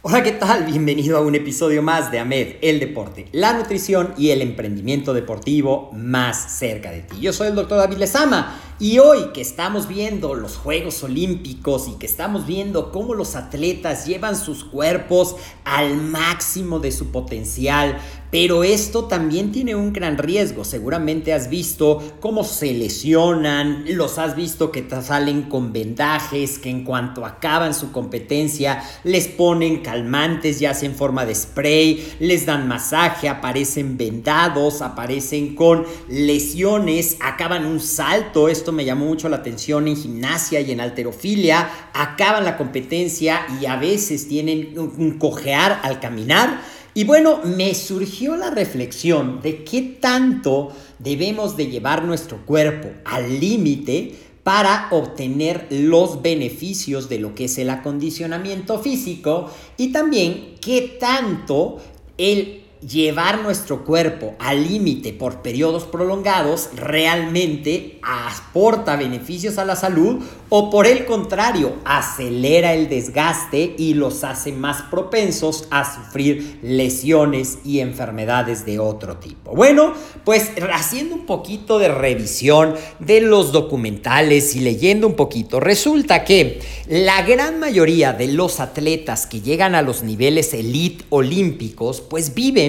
Hola, ¿qué tal? Bienvenido a un episodio más de AMED, el deporte, la nutrición y el emprendimiento deportivo más cerca de ti. Yo soy el doctor David Lezama y hoy que estamos viendo los Juegos Olímpicos y que estamos viendo cómo los atletas llevan sus cuerpos al máximo de su potencial, pero esto también tiene un gran riesgo. Seguramente has visto cómo se lesionan, los has visto que salen con vendajes, que en cuanto acaban su competencia les ponen calmantes, ya sea en forma de spray, les dan masaje, aparecen vendados, aparecen con lesiones, acaban un salto. Esto me llamó mucho la atención en gimnasia y en alterofilia. Acaban la competencia y a veces tienen un cojear al caminar y bueno, me surgió la reflexión de qué tanto debemos de llevar nuestro cuerpo al límite para obtener los beneficios de lo que es el acondicionamiento físico y también qué tanto el llevar nuestro cuerpo al límite por periodos prolongados realmente aporta beneficios a la salud o por el contrario acelera el desgaste y los hace más propensos a sufrir lesiones y enfermedades de otro tipo. Bueno, pues haciendo un poquito de revisión de los documentales y leyendo un poquito, resulta que la gran mayoría de los atletas que llegan a los niveles elite olímpicos pues viven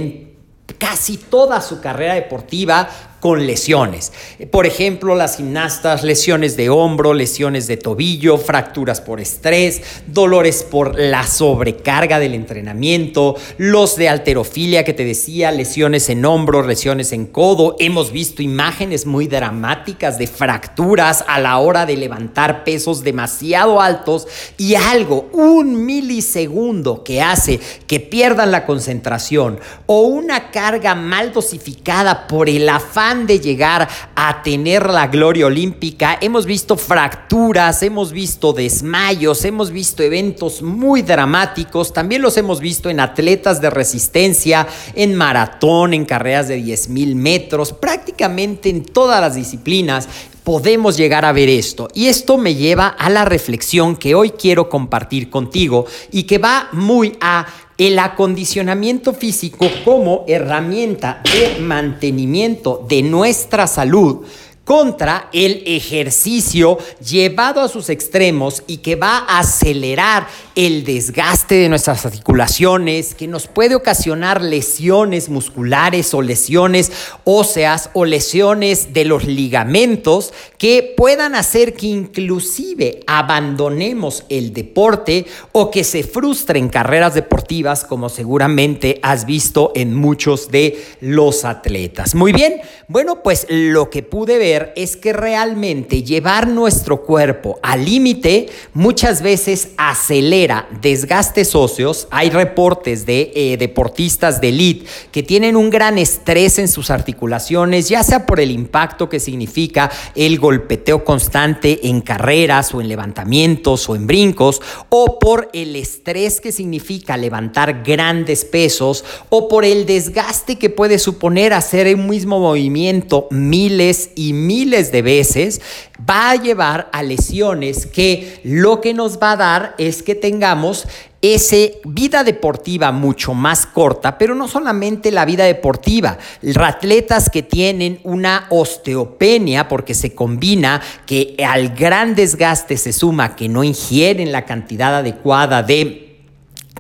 casi toda su carrera deportiva con lesiones. Por ejemplo, las gimnastas, lesiones de hombro, lesiones de tobillo, fracturas por estrés, dolores por la sobrecarga del entrenamiento, los de alterofilia que te decía, lesiones en hombro, lesiones en codo. Hemos visto imágenes muy dramáticas de fracturas a la hora de levantar pesos demasiado altos y algo, un milisegundo que hace que pierdan la concentración o una carga mal dosificada por el afán de llegar a tener la gloria olímpica, hemos visto fracturas, hemos visto desmayos, hemos visto eventos muy dramáticos, también los hemos visto en atletas de resistencia, en maratón, en carreras de 10 mil metros, prácticamente en todas las disciplinas. Podemos llegar a ver esto. Y esto me lleva a la reflexión que hoy quiero compartir contigo y que va muy a el acondicionamiento físico como herramienta de mantenimiento de nuestra salud contra el ejercicio llevado a sus extremos y que va a acelerar el desgaste de nuestras articulaciones, que nos puede ocasionar lesiones musculares o lesiones óseas o lesiones de los ligamentos que puedan hacer que inclusive abandonemos el deporte o que se frustren carreras deportivas como seguramente has visto en muchos de los atletas. Muy bien, bueno, pues lo que pude ver es que realmente llevar nuestro cuerpo al límite muchas veces acelera desgastes óseos. Hay reportes de eh, deportistas de elite que tienen un gran estrés en sus articulaciones, ya sea por el impacto que significa el golpeteo constante en carreras o en levantamientos o en brincos, o por el estrés que significa levantar grandes pesos, o por el desgaste que puede suponer hacer un mismo movimiento miles y miles de veces, va a llevar a lesiones que lo que nos va a dar es que tengamos esa vida deportiva mucho más corta, pero no solamente la vida deportiva, atletas que tienen una osteopenia porque se combina que al gran desgaste se suma que no ingieren la cantidad adecuada de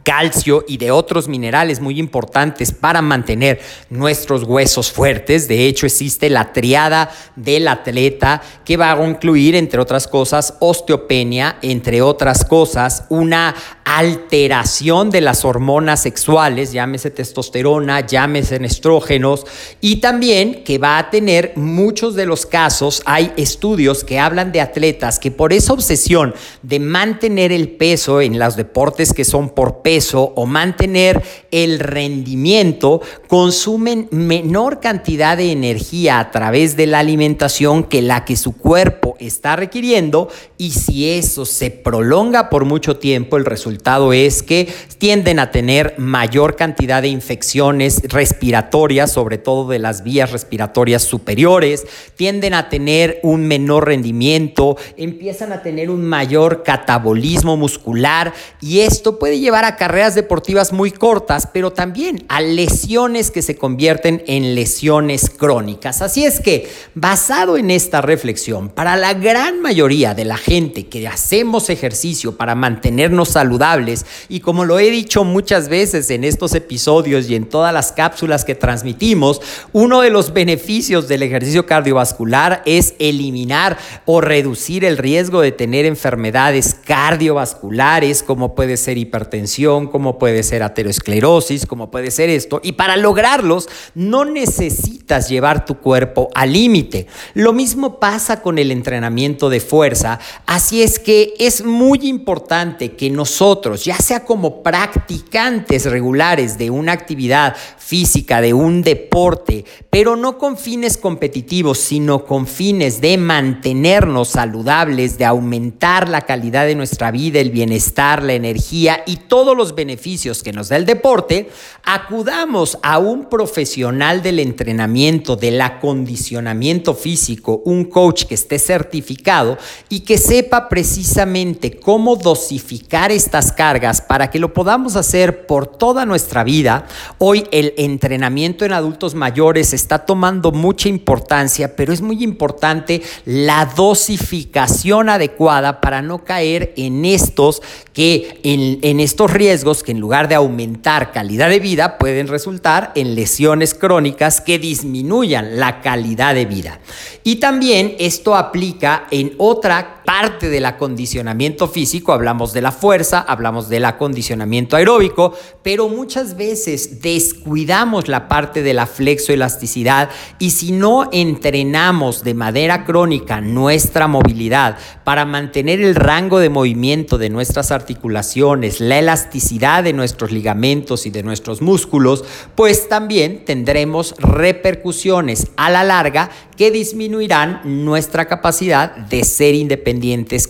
calcio y de otros minerales muy importantes para mantener nuestros huesos fuertes. De hecho, existe la triada del atleta que va a incluir, entre otras cosas, osteopenia, entre otras cosas, una alteración de las hormonas sexuales, llámese testosterona, llámese estrógenos, y también que va a tener muchos de los casos, hay estudios que hablan de atletas que por esa obsesión de mantener el peso en los deportes que son por peso o mantener el rendimiento, consumen menor cantidad de energía a través de la alimentación que la que su cuerpo está requiriendo, y si eso se prolonga por mucho tiempo, el resultado es que tienden a tener mayor cantidad de infecciones respiratorias, sobre todo de las vías respiratorias superiores, tienden a tener un menor rendimiento, empiezan a tener un mayor catabolismo muscular y esto puede llevar a carreras deportivas muy cortas, pero también a lesiones que se convierten en lesiones crónicas. Así es que, basado en esta reflexión, para la gran mayoría de la gente que hacemos ejercicio para mantenernos saludables, y como lo he dicho muchas veces en estos episodios y en todas las cápsulas que transmitimos, uno de los beneficios del ejercicio cardiovascular es eliminar o reducir el riesgo de tener enfermedades cardiovasculares como puede ser hipertensión, como puede ser aterosclerosis, como puede ser esto. Y para lograrlos no necesitas llevar tu cuerpo al límite. Lo mismo pasa con el entrenamiento de fuerza. Así es que es muy importante que nosotros ya sea como practicantes regulares de una actividad física, de un deporte, pero no con fines competitivos, sino con fines de mantenernos saludables, de aumentar la calidad de nuestra vida, el bienestar, la energía y todos los beneficios que nos da el deporte, acudamos a un profesional del entrenamiento, del acondicionamiento físico, un coach que esté certificado y que sepa precisamente cómo dosificar estas cargas para que lo podamos hacer por toda nuestra vida. Hoy el entrenamiento en adultos mayores está tomando mucha importancia, pero es muy importante la dosificación adecuada para no caer en estos que en, en estos riesgos que en lugar de aumentar calidad de vida pueden resultar en lesiones crónicas que disminuyan la calidad de vida. Y también esto aplica en otra parte del acondicionamiento físico, hablamos de la fuerza, hablamos del acondicionamiento aeróbico, pero muchas veces descuidamos la parte de la flexoelasticidad y si no entrenamos de manera crónica nuestra movilidad para mantener el rango de movimiento de nuestras articulaciones, la elasticidad de nuestros ligamentos y de nuestros músculos, pues también tendremos repercusiones a la larga que disminuirán nuestra capacidad de ser independientes,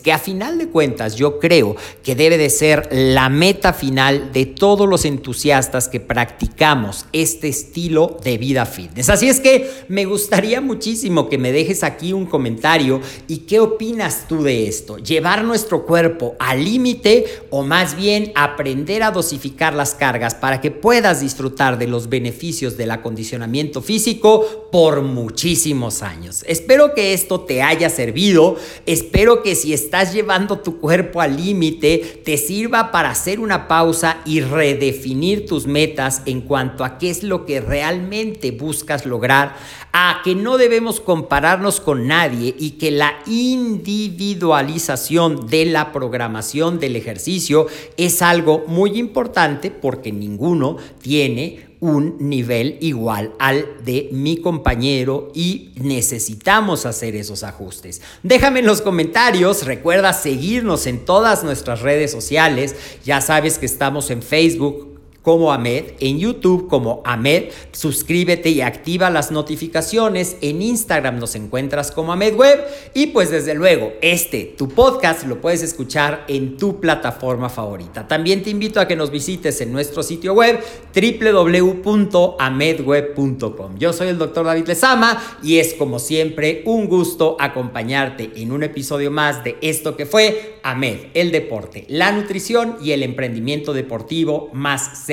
que a final de cuentas yo creo que debe de ser la meta final de todos los entusiastas que practicamos este estilo de vida fitness. Así es que me gustaría muchísimo que me dejes aquí un comentario y qué opinas tú de esto. ¿Llevar nuestro cuerpo al límite o más bien aprender a dosificar las cargas para que puedas disfrutar de los beneficios del acondicionamiento físico por muchísimos años. Espero que esto te haya servido, espero que si estás llevando tu cuerpo al límite, te sirva para hacer una pausa y redefinir tus metas en cuanto a qué es lo que realmente buscas lograr, a que no debemos compararnos con nadie y que la individualización de la programación del ejercicio es algo muy importante porque ninguno tiene un nivel igual al de mi compañero y necesitamos hacer esos ajustes. Déjame en los comentarios, recuerda seguirnos en todas nuestras redes sociales, ya sabes que estamos en Facebook, como Ahmed, en YouTube como Ahmed, suscríbete y activa las notificaciones, en Instagram nos encuentras como Ahmed Web y pues desde luego este, tu podcast lo puedes escuchar en tu plataforma favorita. También te invito a que nos visites en nuestro sitio web www.amedweb.com. Yo soy el doctor David Lezama y es como siempre un gusto acompañarte en un episodio más de esto que fue Ahmed, el deporte, la nutrición y el emprendimiento deportivo más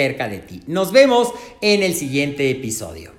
Nos vemos en el siguiente episodio.